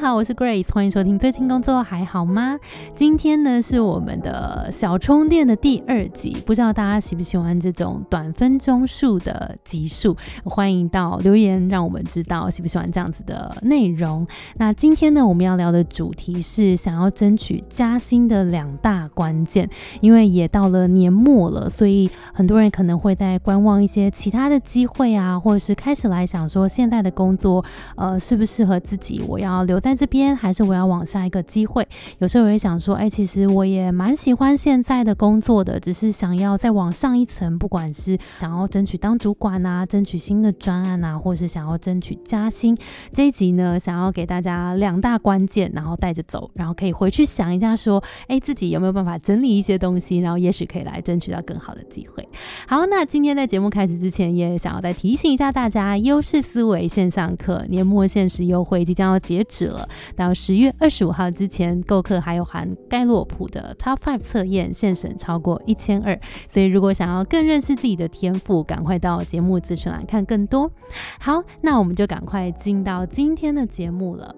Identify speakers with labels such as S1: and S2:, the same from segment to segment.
S1: 好，我是 Grace，欢迎收听最近工作还好吗？今天呢是我们的小充电的第二集，不知道大家喜不喜欢这种短分钟数的集数？欢迎到留言让我们知道喜不喜欢这样子的内容。那今天呢我们要聊的主题是想要争取加薪的两大关键，因为也到了年末了，所以很多人可能会在观望一些其他的机会啊，或者是开始来想说现在的工作呃适不适合自己，我要留。在在这边，还是我要往下一个机会？有时候我会想说，哎，其实我也蛮喜欢现在的工作的，只是想要再往上一层，不管是想要争取当主管啊，争取新的专案啊，或是想要争取加薪。这一集呢，想要给大家两大关键，然后带着走，然后可以回去想一下，说，哎，自己有没有办法整理一些东西，然后也许可以来争取到更好的机会。好，那今天在节目开始之前，也想要再提醒一下大家，优势思维线上课年末限时优惠即将要截止。了，到十月二十五号之前购课还有含盖洛普的 Top Five 测验，现省超过一千二。所以如果想要更认识自己的天赋，赶快到节目资讯栏看更多。好，那我们就赶快进到今天的节目了。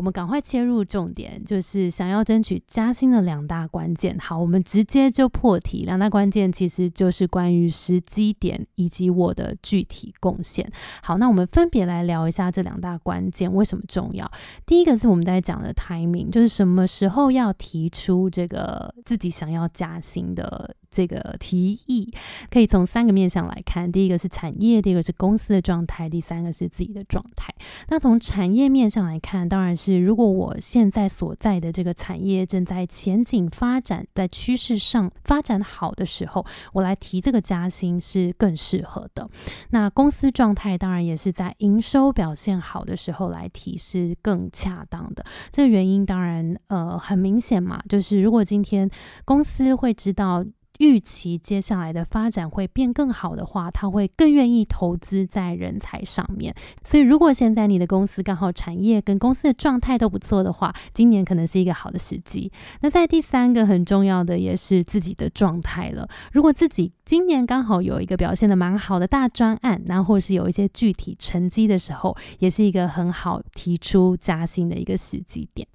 S1: 我们赶快切入重点，就是想要争取加薪的两大关键。好，我们直接就破题。两大关键其实就是关于时机点以及我的具体贡献。好，那我们分别来聊一下这两大关键为什么重要。第一个是我们在讲的 timing，就是什么时候要提出这个自己想要加薪的。这个提议可以从三个面向来看，第一个是产业，第二个是公司的状态，第三个是自己的状态。那从产业面上来看，当然是如果我现在所在的这个产业正在前景发展，在趋势上发展好的时候，我来提这个加薪是更适合的。那公司状态当然也是在营收表现好的时候来提是更恰当的。这原因当然呃很明显嘛，就是如果今天公司会知道。预期接下来的发展会变更好的话，他会更愿意投资在人才上面。所以，如果现在你的公司刚好产业跟公司的状态都不错的话，今年可能是一个好的时机。那在第三个很重要的也是自己的状态了。如果自己今年刚好有一个表现的蛮好的大专案，然后是有一些具体成绩的时候，也是一个很好提出加薪的一个时机点。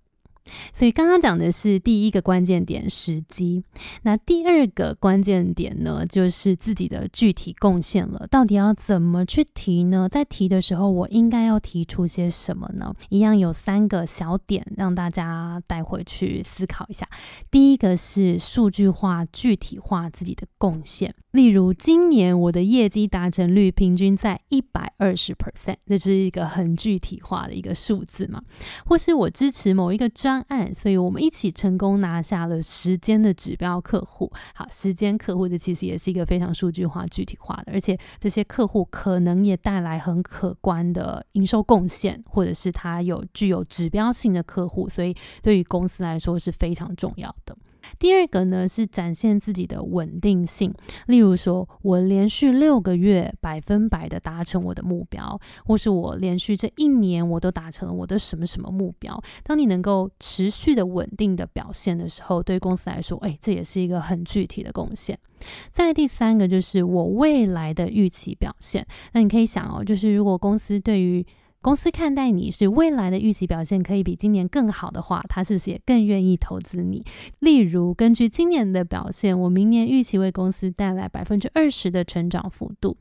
S1: 所以刚刚讲的是第一个关键点时机，那第二个关键点呢，就是自己的具体贡献了。到底要怎么去提呢？在提的时候，我应该要提出些什么呢？一样有三个小点让大家带回去思考一下。第一个是数据化、具体化自己的贡献。例如，今年我的业绩达成率平均在一百二十 percent，这是一个很具体化的一个数字嘛？或是我支持某一个专方案，所以我们一起成功拿下了时间的指标客户。好，时间客户的其实也是一个非常数据化、具体化的，而且这些客户可能也带来很可观的营收贡献，或者是他有具有指标性的客户，所以对于公司来说是非常重要的。第二个呢是展现自己的稳定性，例如说我连续六个月百分百的达成我的目标，或是我连续这一年我都达成了我的什么什么目标。当你能够持续的稳定的表现的时候，对公司来说，哎，这也是一个很具体的贡献。再第三个就是我未来的预期表现，那你可以想哦，就是如果公司对于公司看待你是未来的预期表现可以比今年更好的话，他是不是也更愿意投资你？例如，根据今年的表现，我明年预期为公司带来百分之二十的成长幅度。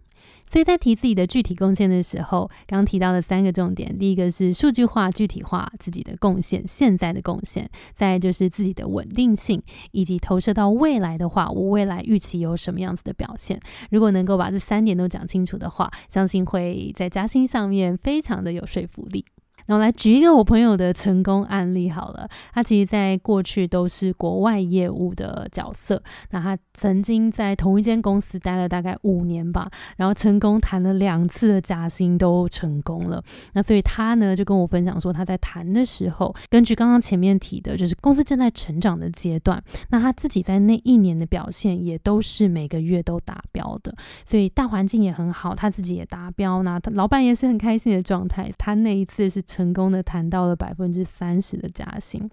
S1: 所以在提自己的具体贡献的时候，刚提到的三个重点，第一个是数据化、具体化自己的贡献，现在的贡献；再就是自己的稳定性，以及投射到未来的话，我未来预期有什么样子的表现。如果能够把这三点都讲清楚的话，相信会在加薪上面非常的有说服力。那我来举一个我朋友的成功案例好了，他其实在过去都是国外业务的角色，那他曾经在同一间公司待了大概五年吧，然后成功谈了两次的加薪都成功了。那所以他呢就跟我分享说，他在谈的时候，根据刚刚前面提的，就是公司正在成长的阶段，那他自己在那一年的表现也都是每个月都达标的，所以大环境也很好，他自己也达标，那他老板也是很开心的状态。他那一次是。成功的谈到了百分之三十的加薪，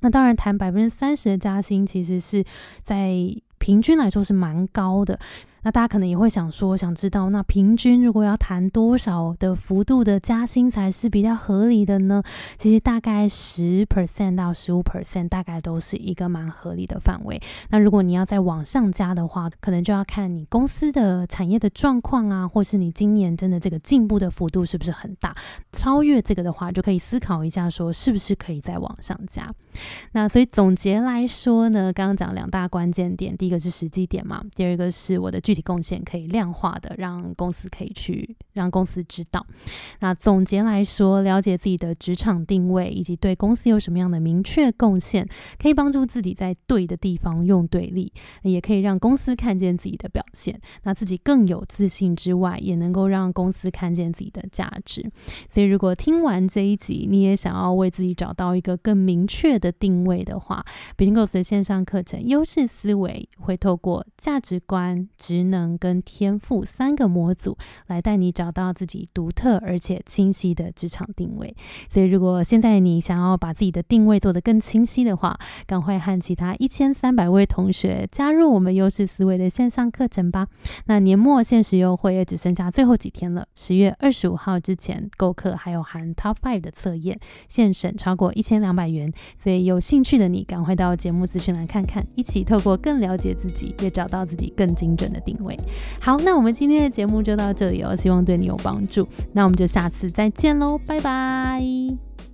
S1: 那当然谈百分之三十的加薪，其实是在平均来说是蛮高的。那大家可能也会想说，想知道那平均如果要谈多少的幅度的加薪才是比较合理的呢？其实大概十 percent 到十五 percent，大概都是一个蛮合理的范围。那如果你要再往上加的话，可能就要看你公司的产业的状况啊，或是你今年真的这个进步的幅度是不是很大。超越这个的话，就可以思考一下，说是不是可以再往上加。那所以总结来说呢，刚刚讲两大关键点，第一个是时机点嘛，第二个是我的。具体贡献可以量化的，让公司可以去让公司知道。那总结来说，了解自己的职场定位以及对公司有什么样的明确贡献，可以帮助自己在对的地方用对力，也可以让公司看见自己的表现，那自己更有自信之外，也能够让公司看见自己的价值。所以，如果听完这一集，你也想要为自己找到一个更明确的定位的话 b i n g o 的线上课程《优势思维》会透过价值观。职职能跟天赋三个模组来带你找到自己独特而且清晰的职场定位。所以，如果现在你想要把自己的定位做得更清晰的话，赶快和其他一千三百位同学加入我们优势思维的线上课程吧。那年末限时优惠也只剩下最后几天了，十月二十五号之前购课还有含 Top Five 的测验，现省超过一千两百元。所以有兴趣的你，赶快到节目资讯栏看看，一起透过更了解自己，也找到自己更精准的。定位好，那我们今天的节目就到这里哦，希望对你有帮助。那我们就下次再见喽，拜拜。